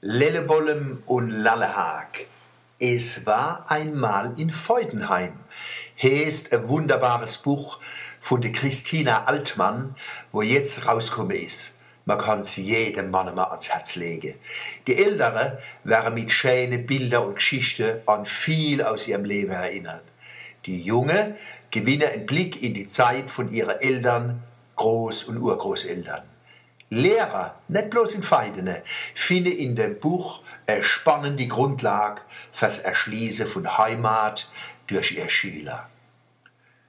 Lellebollem und Lallehag. Es war einmal in Feudenheim. Hier ist ein wunderbares Buch von der Christina Altmann, wo jetzt rausgekommen ist. Man kann es jedem Mann mal ans Herz legen. Die Ältere werden mit schönen Bildern und Geschichten an viel aus ihrem Leben erinnert. Die Junge gewinnen einen Blick in die Zeit von ihren Eltern, Groß- und Urgroßeltern. Lehrer, nicht bloß in Feidene, finden in dem Buch eine spannende Grundlage fürs Erschließen von Heimat durch ihr Schüler.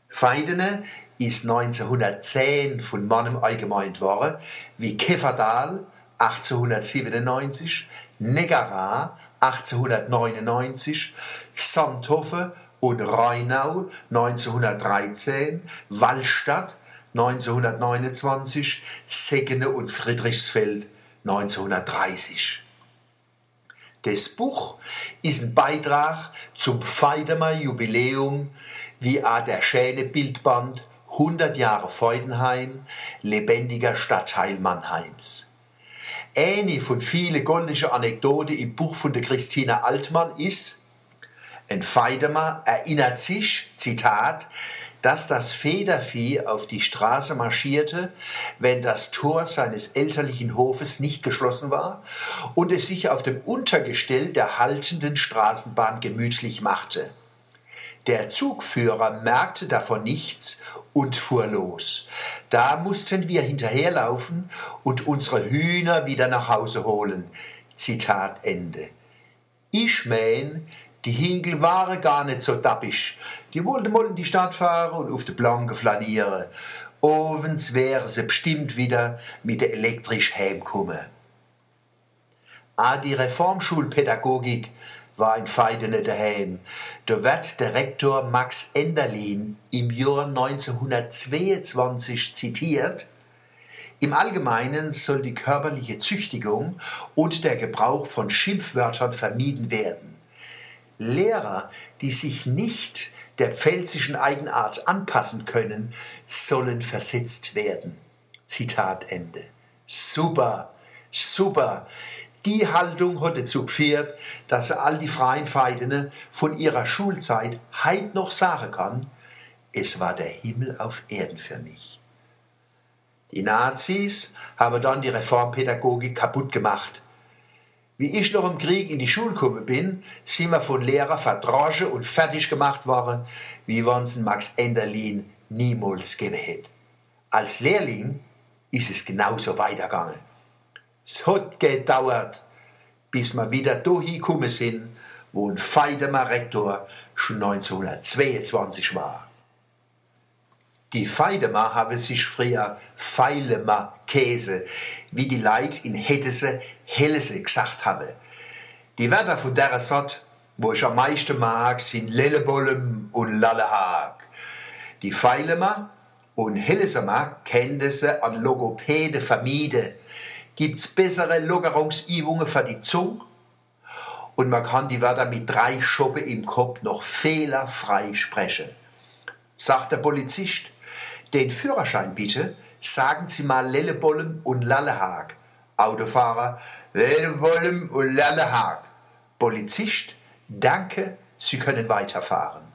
Feidene ist 1910 von Mannem allgemeint worden, wie Keferdal 1897, Negara 1899, Sandhofen und Rheinau 1913, Wallstadt 1929, Seggene und Friedrichsfeld 1930. Das Buch ist ein Beitrag zum Feidemer Jubiläum wie auch der schöne Bildband 100 Jahre Feudenheim, lebendiger Stadtteil Mannheims. Eine von vielen goldischen Anekdoten im Buch von der Christina Altmann ist, ein Feidemer erinnert sich, Zitat, dass das Federvieh auf die Straße marschierte, wenn das Tor seines elterlichen Hofes nicht geschlossen war und es sich auf dem Untergestell der haltenden Straßenbahn gemütlich machte. Der Zugführer merkte davon nichts und fuhr los. Da mussten wir hinterherlaufen und unsere Hühner wieder nach Hause holen. Zitat Ende. Ich mein, die Hinkel waren gar nicht so dappisch. Die wollten mal in die Stadt fahren und auf der Planke flanieren. Ovens wären sie bestimmt wieder mit der elektrisch heimkommen. Auch die Reformschulpädagogik war in Feidene daheim. Da wird der Rektor Max Enderlin im Jahr 1922 zitiert, im Allgemeinen soll die körperliche Züchtigung und der Gebrauch von Schimpfwörtern vermieden werden. Lehrer, die sich nicht der pfälzischen Eigenart anpassen können, sollen versetzt werden. Zitat Ende. Super, super. Die Haltung hat dazu geführt, dass all die freien Feidene von ihrer Schulzeit heut noch sagen kann, es war der Himmel auf Erden für mich. Die Nazis haben dann die Reformpädagogik kaputt gemacht. Wie ich noch im Krieg in die Schule gekommen bin, sind wir von Lehrer verdroschen und fertig gemacht worden, wie uns Max Enderlin niemals gegeben hätte. Als Lehrling ist es genauso weitergegangen. Es hat gedauert, bis wir wieder dahin gekommen sind, wo ein Feidemer Rektor schon 1922 war. Die Feidemer haben sich früher Feilemer Käse, wie die Leute in Heddese Hellese gesagt haben. Die Wörter von der Sort, wo ich am meisten mag, sind Lellebollem und Lallehag. Die Feilemer und Hellesemer kennen sie an Logopäde vermieden. Gibt's bessere Lockerungsübungen für die Zunge? Und man kann die Wörter mit drei Schoppen im Kopf noch fehlerfrei sprechen. Sagt der Polizist, den Führerschein bitte, sagen Sie mal Lellebollem und Lallehag. Autofahrer, Lellebollem und Lallehag. Polizist, danke, Sie können weiterfahren.